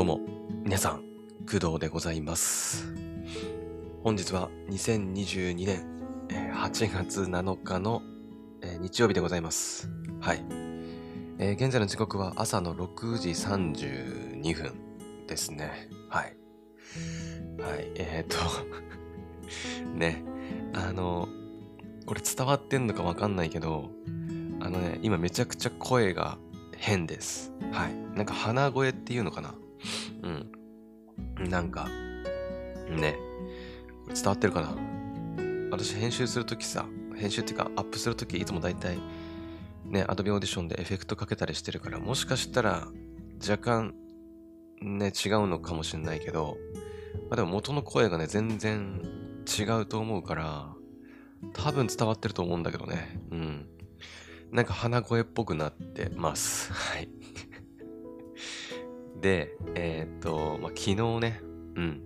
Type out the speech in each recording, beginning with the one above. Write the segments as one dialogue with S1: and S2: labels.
S1: どうも、皆さん、工藤でございます。本日は2022年8月7日の日曜日でございます。はい。えー現在の時刻は朝の6時32分ですね。はい。はい。えー、っと、ね、あの、これ伝わってんのかわかんないけど、あのね、今めちゃくちゃ声が変です。はい。なんか鼻声っていうのかなうん。なんか、ね、伝わってるかな？私編集するときさ、編集っていうかアップするときいつもだいたいね、アドビオーディションでエフェクトかけたりしてるから、もしかしたら若干ね、違うのかもしれないけど、まあ、でも元の声がね、全然違うと思うから、多分伝わってると思うんだけどね。うん。なんか鼻声っぽくなってます。はい。で、えーっと、まあ、昨日ね、うん、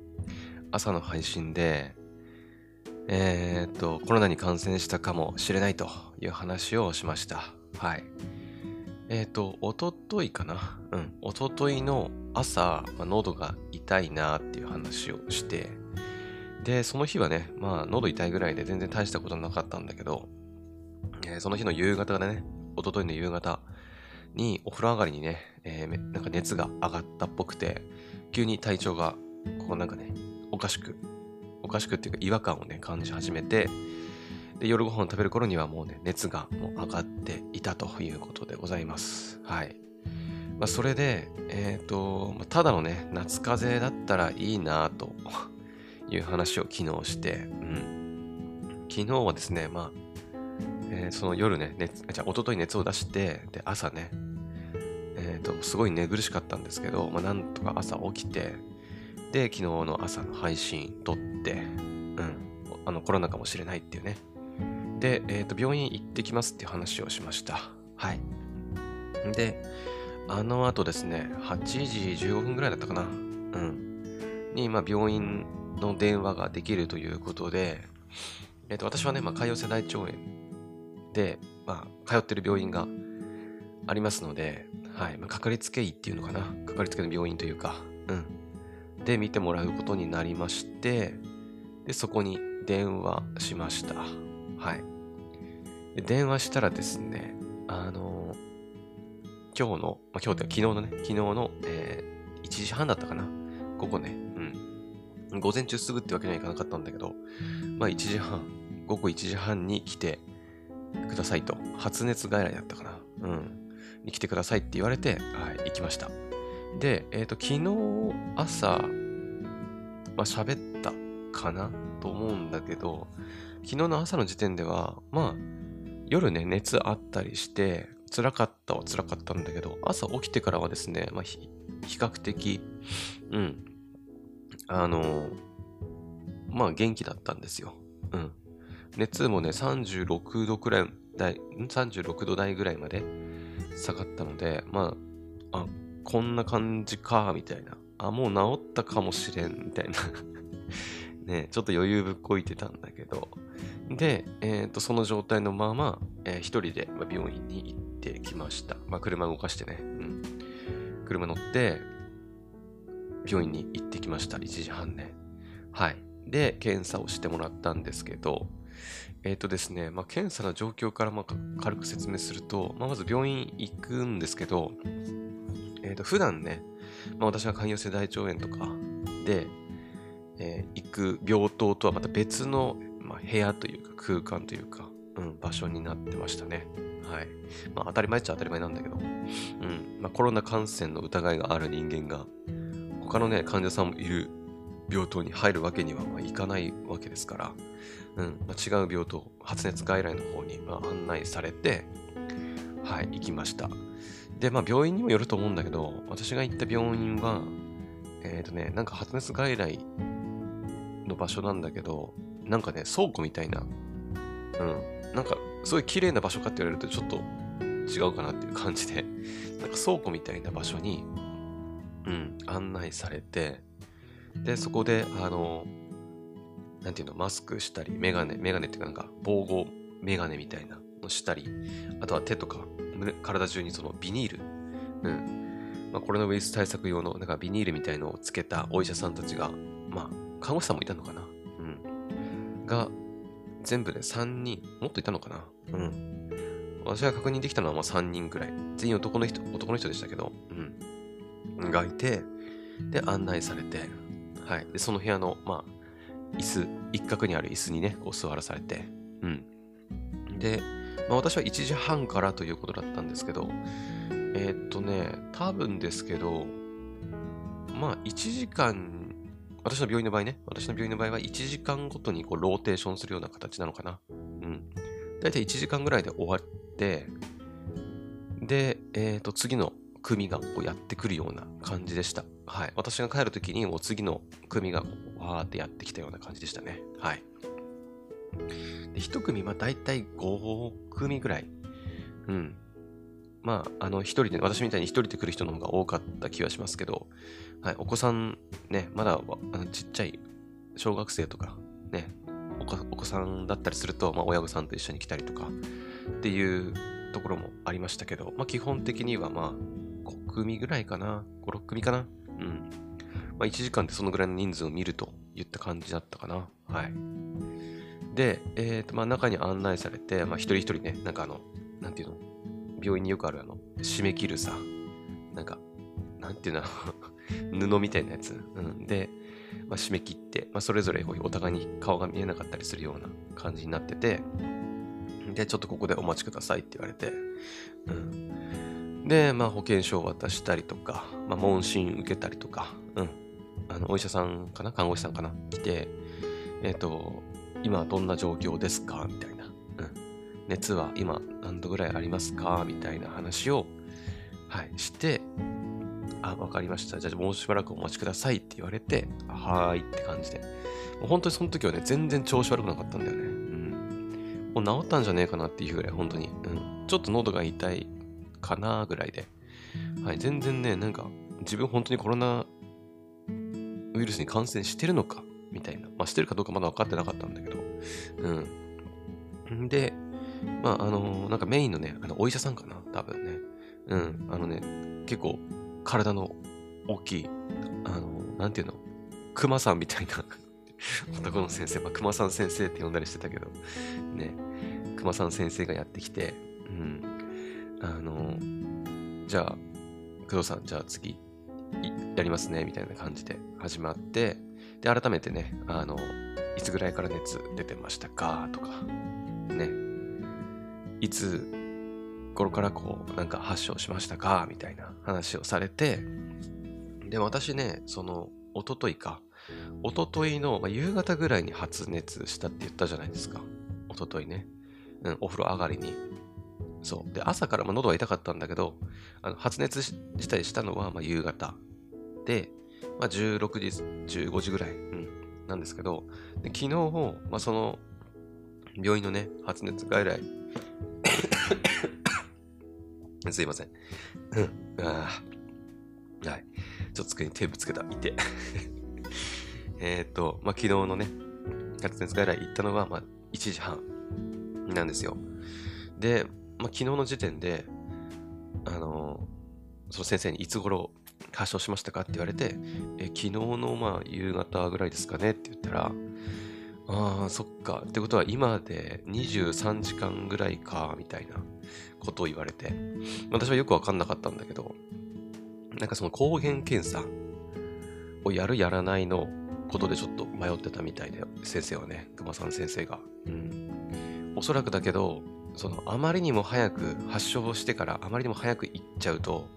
S1: 朝の配信で、えーっと、コロナに感染したかもしれないという話をしました。はい。えーっと、おとといかな？うん、おとといの朝、まあ、喉が痛いなっていう話をして、で、その日はね、まあ、喉痛いぐらいで全然大したことなかったんだけど、えーその日の夕方でね、おとといの夕方にお風呂上がりにね、えーなんか熱が上がったっぽくて、急に体調が、こうなんかね、おかしく、おかしくっていうか違和感をね、感じ始めて、で、夜ご飯を食べる頃にはもうね、熱がもう上がっていたということでございます。はい。まあ、それで、えっ、と、ただのね、夏風邪だったらいいなという話を昨日して、うん。昨日はですね、まあ、えーその夜ね、熱、じゃあ、一昨日熱を出して、で、朝ね、えっ、と、すごい寝苦しかったんですけど、まあ、なんとか朝起きて、で、昨日の朝の配信撮って、うん、あの、コロナかもしれないっていうね。で、えっ、と、病院行ってきますって話をしました。はい。で、あの後ですね、8時15分ぐらいだったかな。うん。に、まあ、病院の電話ができるということで、えっ、と、私はね、まあ、潰瘍性大腸炎で、まあ、通ってる病院がありますので、はい、まあ、かかりつけ医っていうのかな？かかりつけの病院というか、うん。で、見てもらうことになりまして、で、そこに電話しました。はい。で電話したらですね、あの今日の、まあ、今日って昨日のね、昨日の、えー1時半だったかな？午後ね、うん。午前中すぐってわけにはいかなかったんだけど、まあ1時半、午後1時半に来てくださいと。発熱外来だったかな？うん。に来てくださいって言われて、はい、行きました。で、えっ、と、昨日朝、まあ喋ったかな？と思うんだけど、昨日の朝の時点では、まあ、夜ね、熱あったりして、辛かったは辛かったんだけど、朝起きてからはですね、まあ、ひ比較的、うん、あのまあ、元気だったんですよ。うん。熱もね、36度くらい、台ん36度台ぐらいまで下がったので、まあ、あ、こんな感じか、みたいな。あ、もう治ったかもしれん、みたいな。ね、ちょっと余裕ぶっこいてたんだけど。で、えっ、と、その状態のまま、えー一人で病院に行ってきました。まあ、車動かしてね。うん。車乗って、病院に行ってきました。1時半ね。はい。で、検査をしてもらったんですけど、えっ、とですね、まあ、検査の状況からま軽く説明すると、まあ、まず病院行くんですけど、えっ、と、普段ね、まあ、私が潰瘍性大腸炎とかで、えー行く病棟とはまた別の、まあ、部屋というか空間というか、うん、場所になってましたね。はい。まあ、当たり前っちゃ当たり前なんだけど、うん。まあ、コロナ感染の疑いがある人間が、他のね、患者さんもいる病棟に入るわけにはまいかないわけですから、うん。まあ、違う病棟、発熱外来の方にま案内されて、はい、行きました。で、まあ、病院にもよると思うんだけど、私が行った病院は、えっ、とね、なんか発熱外来の場所なんだけど、なんかね、倉庫みたいな、うん、なんか、すごい綺麗な場所かって言われるとちょっと違うかなっていう感じで、なんか倉庫みたいな場所に、うん、案内されて、で、そこで、あの、なんていうの、マスクしたり、メガネ、メガネっていうかなんか、防護メガネみたいなのしたり、あとは手とか、体中にそのビニール、うん、まあ、コロナウイルス対策用のなんかビニールみたいのをつけたお医者さんたちが、まあ、看護師さんもいたのかな？うん。が、全部で3人、もっといたのかな？うん。私が確認できたのはまあ3人ぐらい。全員男の人、男の人でしたけど、うん。がいて、で、案内されて、はい。で、その部屋の、まあ、椅子、一角にある椅子にね、こう座らされて、うん。で、まあ、私は1時半からということだったんですけど、えー、っとね、多分ですけど、まあ、1時間、私の病院の場合ね、私の病院の場合は1時間ごとにこうローテーションするような形なのかな。うん。だいたい1時間ぐらいで終わって、で、えー、っと、次の組がこうやってくるような感じでした。はい。私が帰るときにもう次の組がわーってやってきたような感じでしたね。はい。で、1組、まあ大体5組ぐらい。うん。まあ、あの、一人で、私みたいに一人で来る人の方が多かった気はしますけど、はい、お子さんね、まだあのちっちゃい小学生とか、ね、お子さんだったりすると、まあ、親御さんと一緒に来たりとかっていうところもありましたけど、まあ、基本的にはまあ、5組ぐらいかな、5、6組かな。うん。まあ、1時間でそのぐらいの人数を見るといった感じだったかな。はい。で、えっ、ー、と、まあ、中に案内されて、まあ、一人一人ね、なんかあの、なんていうの、病院によくあるあの、締め切るさ、なんか、なんていうの、布みたいなやつ。うん、で、まあ、締め切って、まあ、それぞれお互いに顔が見えなかったりするような感じになってて、で、ちょっとここでお待ちくださいって言われて、うん。で、まあ、保険証を渡したりとか、まあ、問診受けたりとか、うん。あの、お医者さんかな？看護師さんかな？来て、えっ、ー、と、今どんな状況ですか？みたいな。うん熱は今何度ぐらいありますか？みたいな話を、はい、して、あ、わかりました。じゃあもうしばらくお待ちくださいって言われて、はーいって感じで。もう本当にその時はね、全然調子悪くなかったんだよね。うん。もう治ったんじゃねえかなっていうぐらい、本当に。うん。ちょっと喉が痛いかなぐらいで。はい、全然ね、なんか、自分本当にコロナウイルスに感染してるのかみたいな。まあ、してるかどうかまだ分かってなかったんだけど。うん。で、まあ、あのー、なんかメインのね、あのお医者さんかな、多分ね。うん、あのね、結構体の大きい、あのー、なんていうの、熊さんみたいな 男の先生、まあ、熊さん先生って呼んだりしてたけど、ね、熊さん先生がやってきて、うん、あの、じゃあ、工藤さん、じゃあ次、やりますね、みたいな感じで始まって、で、改めてね、あの、いつぐらいから熱出てましたかとか、ね、いつ頃からこう、なんか発症しましたかみたいな話をされて、で、私ね、その、おとといか、おとといの、まあ、夕方ぐらいに発熱したって言ったじゃないですか。おとといね。うん、お風呂上がりに。そう。で、朝から、まあ、喉は痛かったんだけど、あの発熱自体したのは、まあ、夕方。で、まあ、16時、15時ぐらい、うん、なんですけど、で昨日、まあ、その、病院のね、発熱外来 すいません。あはい。ちょっと机にテープつけた。いて。えっと、まあ、昨日のね、発熱外来行ったのは、まあ、1時半なんですよ。で、まあ、昨日の時点で、あのその先生にいつ頃発症しましたかって言われて、え昨日のまあ夕方ぐらいですかねって言ったら、ああ、そっか。ってことは今で23時間ぐらいか、みたいなことを言われて、私はよくわかんなかったんだけど、なんかその抗原検査をやるやらないのことでちょっと迷ってたみたいで、先生はね、熊さん先生が。うん。おそらくだけど、そのあまりにも早く発症してからあまりにも早く行っちゃうと、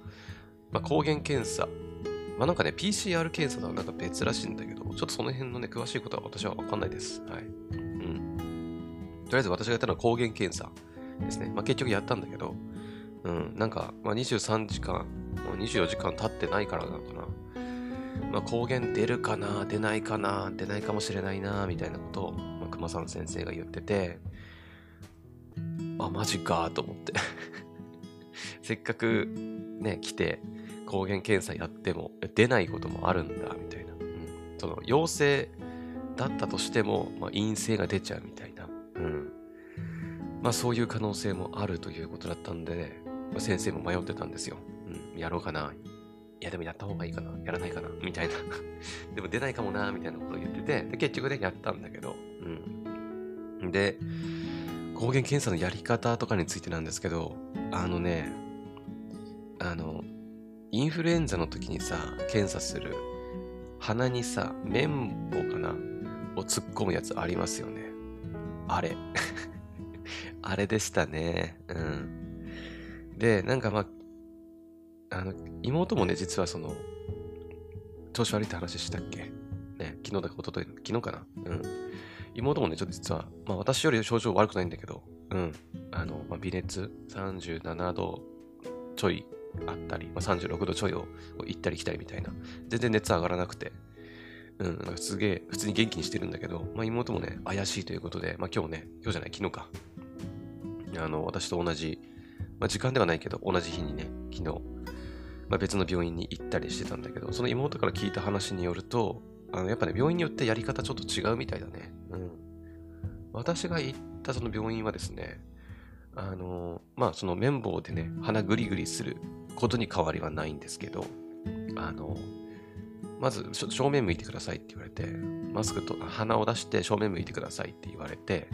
S1: まあ、抗原検査まあなんかね、PCR 検査とはなんか別らしいんだけど、ちょっとその辺のね、詳しいことは私はわかんないです。はい。うん。とりあえず私がやったのは抗原検査ですね。まあ結局やったんだけど、うん、なんか、まあ23時間、24時間経ってないからなのかな。まあ抗原出るかな、出ないかな、出ないかもしれないな、みたいなことを、まあ、熊さん先生が言ってて、あ、マジかと思って。せっかくね、来て、抗原検査やっても出ないこともあるんだみたいな、うん、その陽性だったとしても、まあ、陰性が出ちゃうみたいな、うん、まあそういう可能性もあるということだったんで、まあ、先生も迷ってたんですよ、うん、やろうかな。いやでもやった方がいいかな。やらないかな。みたいな。でも出ないかもなみたいなことを言ってて、で、結局ね、やったんだけど、うん。で、抗原検査のやり方とかについてなんですけど、あのね、あの、インフルエンザの時にさ、検査する鼻にさ、綿棒かなを突っ込むやつありますよね。あれ。あれでしたね。うん。で、なんかまあ、あの、妹もね、実はその、調子悪いって話したっけ？ね、昨日だか一昨日昨日かな？うん。妹もね、ちょっと実は、まあ私より症状悪くないんだけど、うん。あの、まあ、微熱37度ちょいあったり、まあ、36度ちょいを行ったり来たりみたいな。全然熱上がらなくて、うん、なんかすげえ普通に元気にしてるんだけど、まあ、妹もね、怪しいということで、まあ、今日ね、今日じゃない、昨日か。あの、私と同じ、まあ、時間ではないけど、同じ日にね、昨日、まあ、別の病院に行ったりしてたんだけど、その妹から聞いた話によると、あのやっぱね、病院によってやり方ちょっと違うみたいだね。うん。私が行ったその病院はですね、あの、まあ、その綿棒でね、鼻グリグリすることに変わりはないんですけど、あの、まず正面向いてくださいって言われて、マスクと鼻を出して正面向いてくださいって言われて、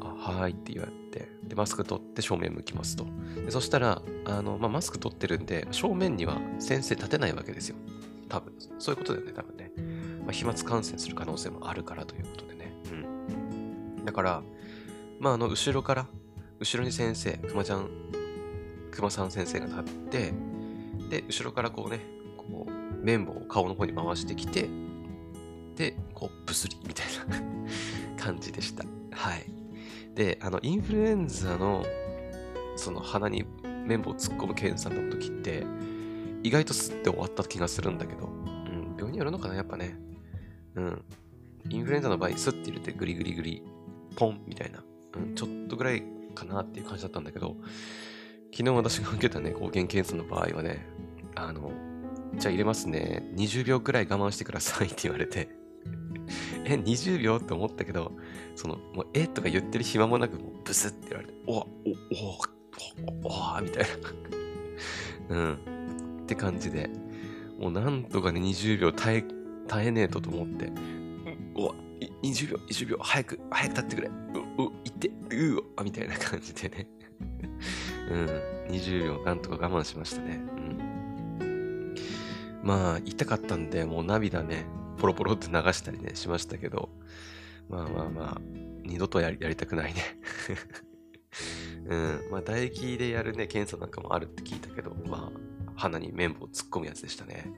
S1: あはいって言われて、で、マスク取って正面向きますと。でそしたら、あの、まあ、マスク取ってるんで、正面には先生立てないわけですよ。多分。そういうことだよね、多分ね。まあ、飛沫感染する可能性もあるからということでね。うん。だから、まあ、あの、後ろから、後ろに先生、くまちゃん、くまさん先生が立って、で、後ろからこうね、こう、綿棒を顔の方に回してきて、で、こう、ブスリみたいな 感じでした。はい。で、あの、インフルエンザの、その鼻に綿棒を突っ込む検査の時って、意外とスッて終わった気がするんだけど、うん、病院によるのかな、やっぱね。うん。インフルエンザの場合、スッて入れてグリグリグリ、ポンみたいな、うん、ちょっとぐらいかなっていう感じだったんだけど、昨日私が受けたね、抗原検査の場合はね、あの、じゃあ入れますね。20秒くらい我慢してくださいって言われて え、20秒って思ったけど、その、もう、えとか言ってる暇もなく、ブスって言われて、おおおおおみたいな うん。って感じで、もうなんとかね、20秒耐え、耐えねえとと思って、おわ、20秒、20秒、早く、早く立ってくれ。う、う、行って、うわ、みたいな感じでね うん、20秒なんとか我慢しましたね。うん。まあ、痛かったんで、もう涙ね、ポロポロって流したりね、しましたけど、まあまあまあ、二度とやりやりたくないね うん。まあ、唾液でやるね、検査なんかもあるって聞いたけど、まあ、鼻に綿棒突っ込むやつでしたね。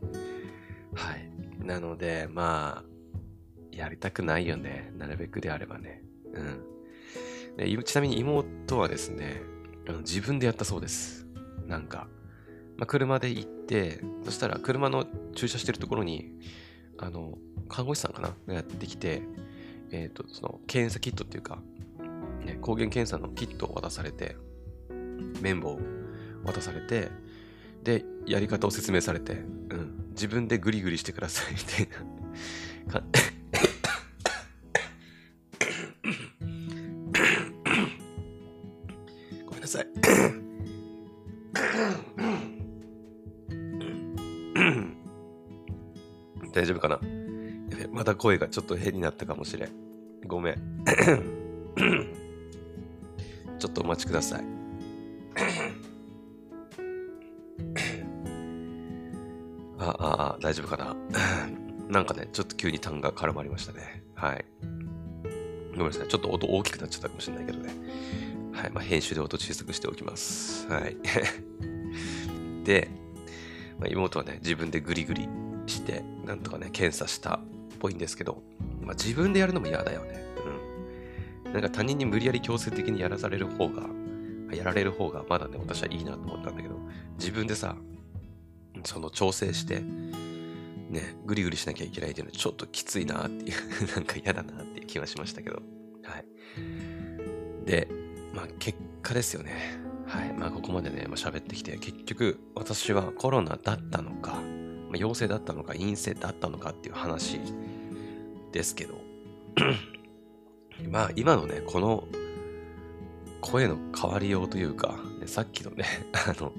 S1: はい。なので、まあ、やりたくないよね。なるべくであればね。うん。でちなみに妹はですね、あの自分でやったそうです。なんか、まあ、車で行って、そしたら車の駐車してるところに、あの、看護師さんかな？がやってきて、えっ、ー、と、その、検査キットっていうか、ね、抗原検査のキットを渡されて、綿棒を渡されて、で、やり方を説明されて、うん、自分でグリグリしてくださいみたいなごめんなさい大丈夫かな？また声がちょっと変になったかもしれん。ごめん。ちょっとお待ちください。大丈夫かな？なんかね、ちょっと急に痰が絡まりましたね。はい。ごめんなさい。ちょっと音大きくなっちゃったかもしれないけどね。はい。まあ、編集で音小さくしておきます。はい。で、まあ、妹はね、自分でグリグリして、なんとかね、検査したっぽいんですけど、まあ、自分でやるのも嫌だよね。うん。なんか他人に無理やり強制的にやらされる方が、やられる方がまだね、私はいいなと思ったんだけど、自分でさ、その調整して、ね、ぐりぐりしなきゃいけないっていうのはちょっときついなっていう なんか嫌だなっていう気はしましたけど、はい。で、まあ結果ですよね。はい。まあここまでね、まあ、喋ってきて、結局私はコロナだったのか、まあ、陽性だったのか陰性だったのかっていう話ですけど、まあ今のね、この声の変わりようというか、ね、さっきのね、あの、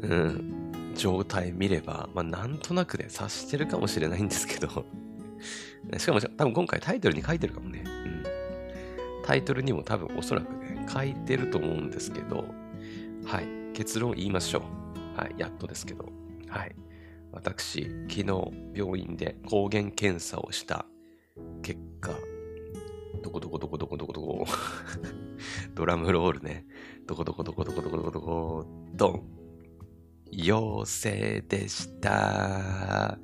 S1: うん、状態見れば、まあ、なんとなくね、察してるかもしれないんですけど しかも、多分今回タイトルに書いてるかもね。うん。タイトルにも多分おそらくね、書いてると思うんですけど、はい。結論言いましょう。はい。やっとですけど。はい。私、昨日病院で抗原検査をした結果、どこどこどこどこどこどこ ドラムロールね。どこどこどこどこどこどこどこ、ドン。陽性でした。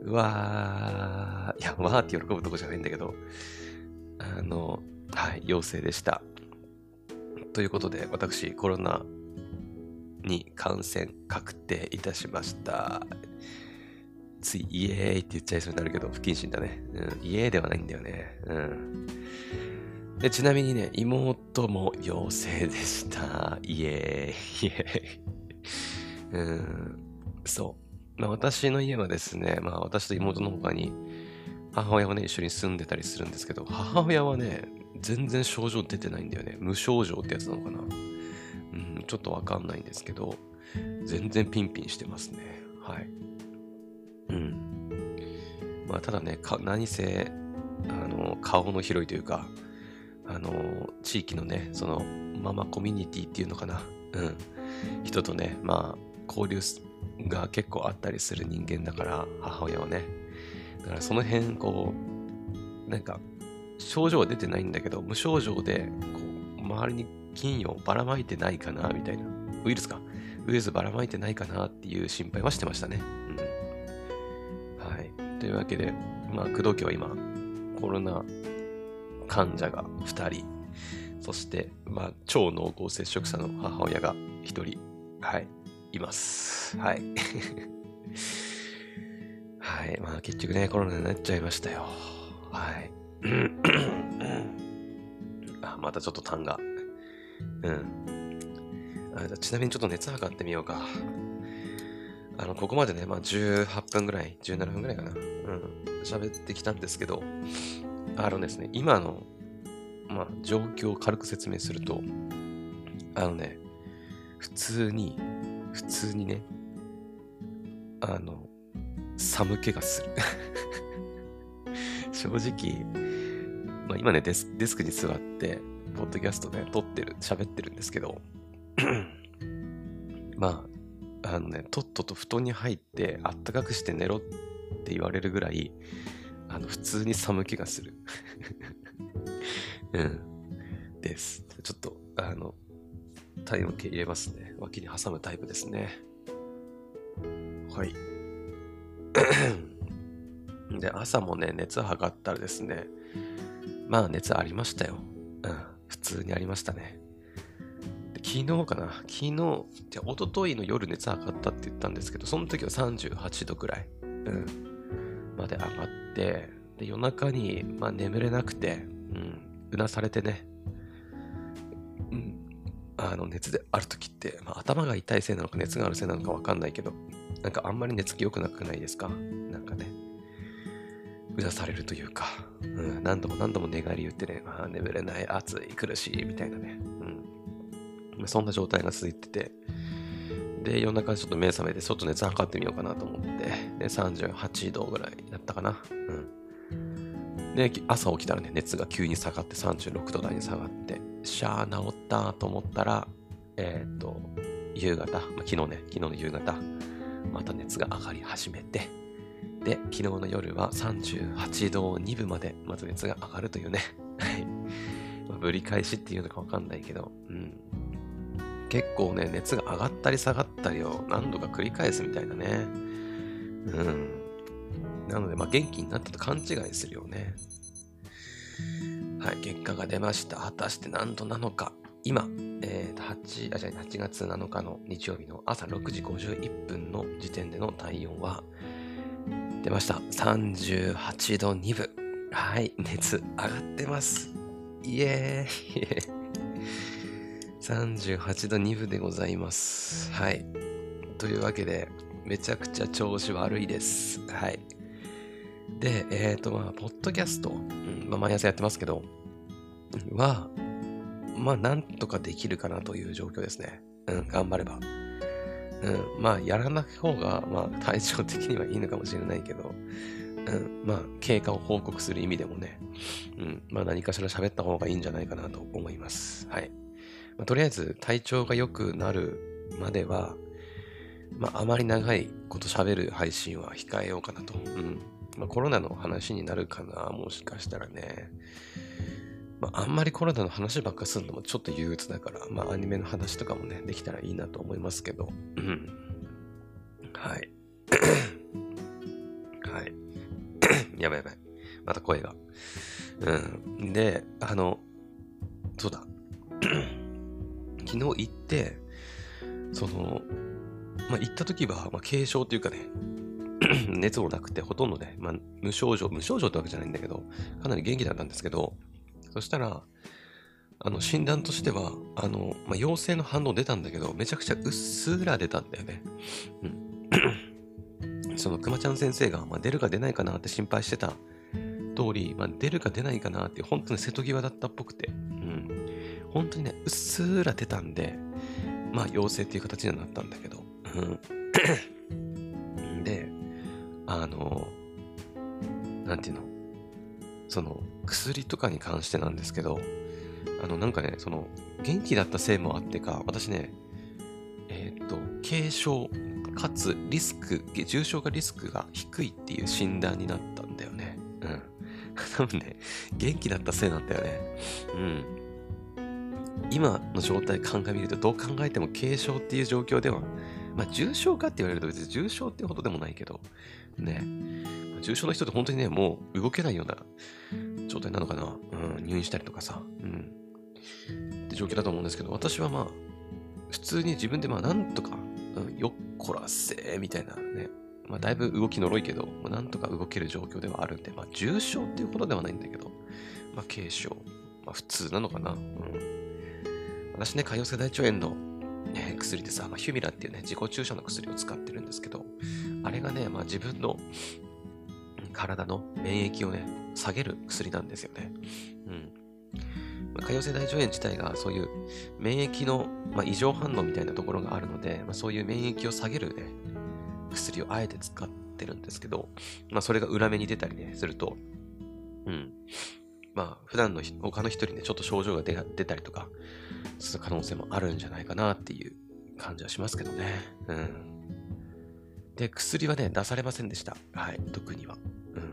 S1: うわー。いや、わーって喜ぶとこじゃないんだけど、あの、はい、陽性でした。ということで、私、コロナに感染確定いたしました。ついイエーイって言っちゃいそうになるけど、不謹慎だね。うん、イエーイではないんだよね。うん。でちなみにね、妹も陽性でした。イエーイ、イエーイ。うん、そう。まあ、私の家はですね、まあ私と妹の他に母親はね、一緒に住んでたりするんですけど、母親はね、全然症状出てないんだよね。無症状ってやつなのかな。うん、ちょっとわかんないんですけど、全然ピンピンしてますね。はい。うん。まあ、ただね、何せ、あの、顔の広いというか、あの、地域のね、その、ママコミュニティっていうのかな。うん。人とね、まあ、交流が結構あったりする人間だから、母親はね。だからその辺、こう、なんか、症状は出てないんだけど、無症状で、こう、周りに菌をばらまいてないかな、みたいな。ウイルスか。ウイルスばらまいてないかなっていう心配はしてましたね。うん、はいというわけで、まあ、工藤家は今、コロナ患者が2人、そして、まあ、超濃厚接触者の母親が1人、はい、います。はい。はい。まあ、結局ね、コロナになっちゃいましたよ。はい。あ、またちょっと痰が。うん。あちなみにちょっと熱測ってみようか。あの、ここまでね、まあ18分ぐらい、17分ぐらいかな。うん。喋ってきたんですけど、あのですね、今の、まあ、状況を軽く説明すると、あのね、普通に、普通にね、あの、寒気がする。正直、まあ、今ねデス、デスクに座って、ポッドキャストね、撮ってる、喋ってるんですけど、まあ、あのね、とっとと布団に入ってあったかくして寝ろって言われるぐらい、あの、普通に寒気がする。うん。です。ちょっと、あの、体温計入れますね。脇に挟むタイプですね。はい。で、朝もね、熱測ったらですね、まあ熱ありましたよ。うん。普通にありましたね。昨日かな昨日、じゃ一昨日の夜熱上がったって言ったんですけど、その時は38度くらい、うん、まで上がって、で夜中に、まあ、眠れなくて、うん、うなされてね、うん、あの熱である時って、まあ、頭が痛いせいなのか熱があるせいなのかわかんないけど、なんかあんまり寝つき良くなくないですか？なんかね、うなされるというか、うん、何度も何度も寝返り言ってね、あ、眠れない、暑い、苦しい、みたいなね、うん。そんな状態が続いてて、で、夜中ちょっと目覚めて、ちょっと熱測ってみようかなと思って、で、38度ぐらいだったかな。うん。で、朝起きたらね、熱が急に下がって36度台に下がって、しゃー治ったと思ったら、えっ、ー、と、夕方、まあ、昨日ね、昨日の夕方、また熱が上がり始めて、で、昨日の夜は38度2分まで、まず熱が上がるというね。はい。ぶり返しっていうのかわかんないけど、うん。結構ね、熱が上がったり下がったりを何度か繰り返すみたいなね。うん。なので、まあ、元気になったと勘違いするよね。はい、結果が出ました。果たして何度なのか。今、えー、8, あじゃ8月7日の日曜日の朝6時51分の時点での体温は、出ました。38度2分。はい、熱上がってます。イエーイ 38度2分でございます。はい。というわけで、めちゃくちゃ調子悪いです。はい。で、えっ、ー、と、まあ、ポッドキャスト、うんまあ、毎朝やってますけど、は、まあ、なんとかできるかなという状況ですね。うん、頑張れば。うん、まあ、やらない方が、まあ、体調的にはいいのかもしれないけど、うん、まあ、経過を報告する意味でもね、うん、まあ、何かしら喋った方がいいんじゃないかなと思います。はい。まあ、とりあえず、体調が良くなるまでは、まあ、あまり長いこと喋る配信は控えようかなと。うん。まあ、コロナの話になるかな、もしかしたらね。まあ、あんまりコロナの話ばっかするのもちょっと憂鬱だから、まあ、アニメの話とかもね、できたらいいなと思いますけど。うん。はい。はい。やばいやばい。また声が。うん。で、あの、そうだ。昨日行って、その、まあ、行った時は、まあ、軽症というかね、熱もなくて、ほとんどね、まあ、無症状、無症状ってわけじゃないんだけど、かなり元気だったんですけど、そしたら、あの、診断としては、あの、まあ、陽性の反応出たんだけど、めちゃくちゃうっすら出たんだよね。うん。その、くまちゃん先生が、まあ、出るか出ないかなって心配してた通り、まあ、出るか出ないかなって、本当に瀬戸際だったっぽくて、うん。本当にね、うっすら出たんで、まあ、陽性っていう形にはなったんだけど、うん。で、あの、なんていうの？その薬とかに関してなんですけど、あのなんかね、その元気だったせいもあってか、私ね、えっ、と、軽症かつリスク、重症化リスクが低いっていう診断になったんだよね。うん。多分ね、元気だったせいなんだよね。うん。今の状態考えみると、どう考えても軽症っていう状況では、まあ重症かって言われると別に重症ってほどでもないけど、ね。重症の人って本当にね、もう動けないような状態なのかな。うん、入院したりとかさ、うん。って状況だと思うんですけど、私はまあ、普通に自分でまあ、なんとか、うん、よっこらせーみたいなね。まあ、だいぶ動きのろいけど、まあ、なんとか動ける状況ではあるんで、まあ、重症っていうことではないんだけど、まあ、軽症。まあ、普通なのかな。うん。私ね、潰瘍性大腸炎の、薬でさ、まあ、ヒュミラっていうね、自己注射の薬を使ってるんですけど、あれがね、まあ、自分の体の免疫をね、下げる薬なんですよね。うん。まあ、潰瘍性大腸炎自体がそういう免疫の、まあ、異常反応みたいなところがあるので、まあ、そういう免疫を下げるね、薬をあえて使ってるんですけど、まあ、それが裏目に出たりね、すると、うん。まあ、普段の他の人にね、ちょっと症状が出たりとか、する可能性もあるんじゃないかなっていう感じはしますけどね。うん。で、薬はね、出されませんでした。はい、特には。うん。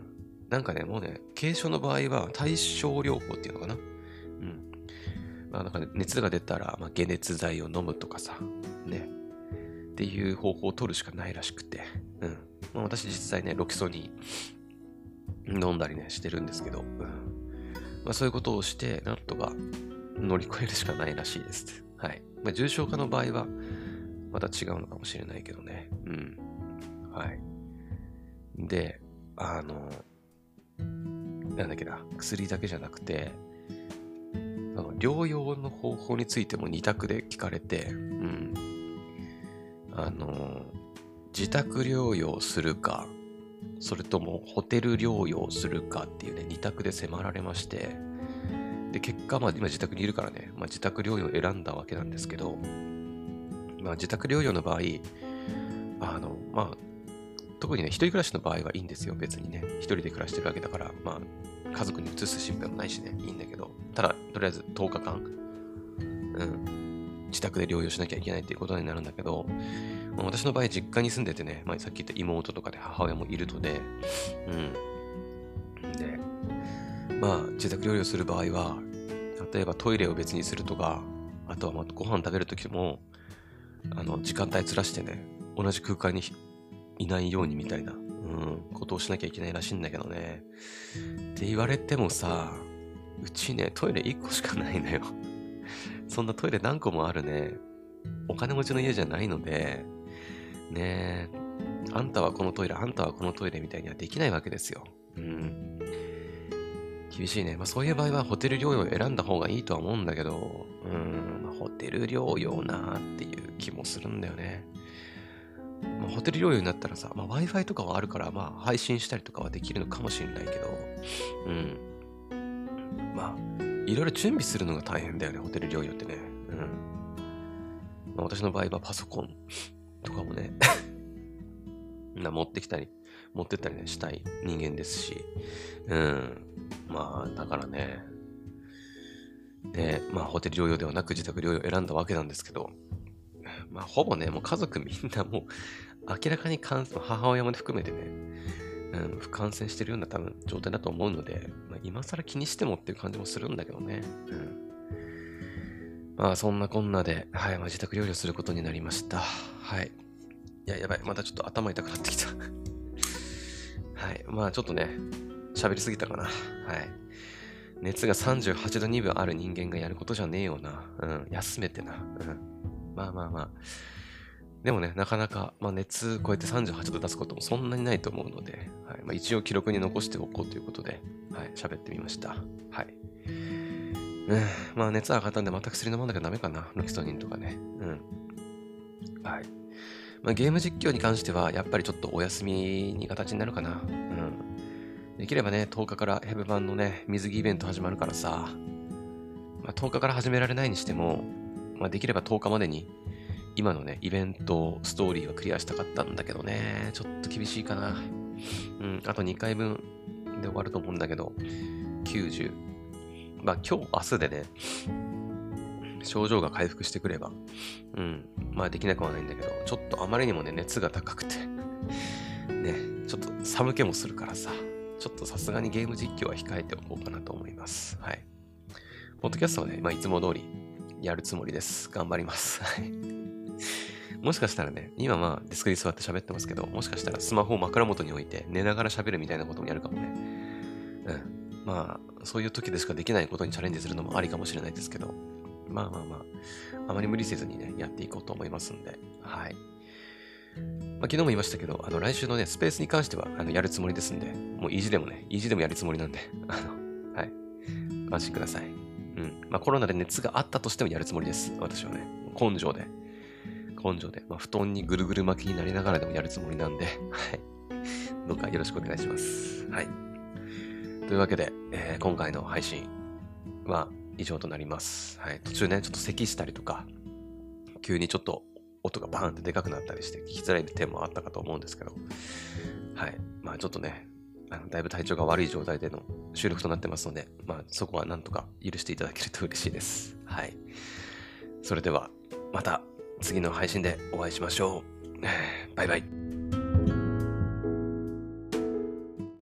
S1: なんかね、もうね、軽症の場合は対症療法っていうのかな。うん。まあなんか、ね、熱が出たら、まあ、解熱剤を飲むとかさ、ね。っていう方法を取るしかないらしくて。うん。まあ、私実際ね、ロキソニン飲んだりね、してるんですけど、うん。まあそういうことをして、なんとか乗り越えるしかないらしいです。はい。まあ、重症化の場合は、また違うのかもしれないけどね。うん。はい。で、あの、なんだっけな、薬だけじゃなくて、あの療養の方法についても2択で聞かれて、うん。あの、自宅療養するか、それともホテル療養するかっていうね、2択で迫られまして、で、結果、まあ今自宅にいるからね、まあ自宅療養を選んだわけなんですけど、まあ自宅療養の場合、あの、まあ特にね、一人暮らしの場合はいいんですよ、別にね。一人で暮らしてるわけだから、まあ、家族に移す心配もないしね、いいんだけど、ただ、とりあえず10日間、うん、自宅で療養しなきゃいけないっていうことになるんだけど、私の場合、実家に住んでてね、まあ、さっき言った妹とかで母親もいるので、うん。まあ、自宅療養する場合は、例えばトイレを別にするとか、あとはまあご飯食べるときも、あの、時間帯ずらしてね、同じ空間にいないようにみたいな、うん、ことをしなきゃいけないらしいんだけどね。って言われてもさ、うちね、トイレ1個しかないのよ。そんなトイレ何個もあるね、お金持ちの家じゃないので、ねえあんたはこのトイレ、あんたはこのトイレみたいにはできないわけですよ。うん。厳しいね。まあそういう場合はホテル療養を選んだ方がいいとは思うんだけど、うん、まあ、ホテル療養なっていう気もするんだよね。まあ、ホテル療養になったらさ、まあ、Wi-Fi とかはあるから、まあ、配信したりとかはできるのかもしれないけど、うん。まあ、いろいろ準備するのが大変だよね、ホテル療養ってね。うん。まあ、私の場合はパソコンとかもね な持ってきたり、持ってったりね、したい人間ですし、うん。まあ、だからね、で、まあ、ホテル療養ではなく自宅療養を選んだわけなんですけど、まあ、ほぼね、もう家族みんなもう、明らかに感染、母親も含めてね、うん、不感染してるような多分状態だと思うので、まあ、今更気にしてもっていう感じもするんだけどね。うん。まあ、そんなこんなで、はい、まあ、自宅療養することになりました。はい。いや、やばい。またちょっと頭痛くなってきたはい。まあ、ちょっとね、喋りすぎたかな。はい。熱が38度2分ある人間がやることじゃねえよな。うん。休めてな。うん。まあまあまあ。でもね、なかなか、まあ、熱超えて38度出すこともそんなにないと思うので、はいまあ、一応記録に残しておこうということで、はい、喋ってみました。はい。うん、まあ、熱上がったんでまた薬飲まなきゃダメかな。ロキソニンとかね。うん。はい。まあ、ゲーム実況に関しては、やっぱりちょっとお休みに形になるかな。うん。できればね、10日からヘブ版のね、水着イベント始まるからさ、まあ、10日から始められないにしても、まあ、できれば10日までに、今のね、イベント、ストーリーをクリアしたかったんだけどね、ちょっと厳しいかな。うん、あと2回分で終わると思うんだけど、90。まあ今日、明日でね、症状が回復してくれば、うん、まあできなくはないんだけど、ちょっとあまりにもね、熱が高くて、ね、ちょっと寒気もするからさ、ちょっとさすがにゲーム実況は控えておこうかなと思います。はい。ポッドキャストはね、まあ、いつも通りやるつもりです。頑張ります。はい。もしかしたらね、今まあデスクに座って喋ってますけど、もしかしたらスマホを枕元に置いて寝ながら喋るみたいなこともやるかもね。うん。まあ、そういう時でしかできないことにチャレンジするのもありかもしれないですけど、まあまあまあ、あまり無理せずにね、やっていこうと思いますんで、はい。まあ、昨日も言いましたけど、あの、来週のね、スペースに関しては、あの、やるつもりですんで、もう意地でもね、意地でもやるつもりなんで、あの、はい。安心ください。うん。まあ、コロナで熱があったとしてもやるつもりです。私はね。根性で。根性で。まあ、布団にぐるぐる巻きになりながらでもやるつもりなんで、はい。どうかよろしくお願いします。はい。というわけで、えー、今回の配信は以上となります。はい。途中ね、ちょっと咳したりとか、急にちょっと音がバーンってでかくなったりして聞きづらい点もあったかと思うんですけど、はい。まあちょっとね、あのだいぶ体調が悪い状態での収録となってますので、まあそこはなんとか許していただけると嬉しいです。はい。それでは、また次の配信でお会いしましょう。バイバイ。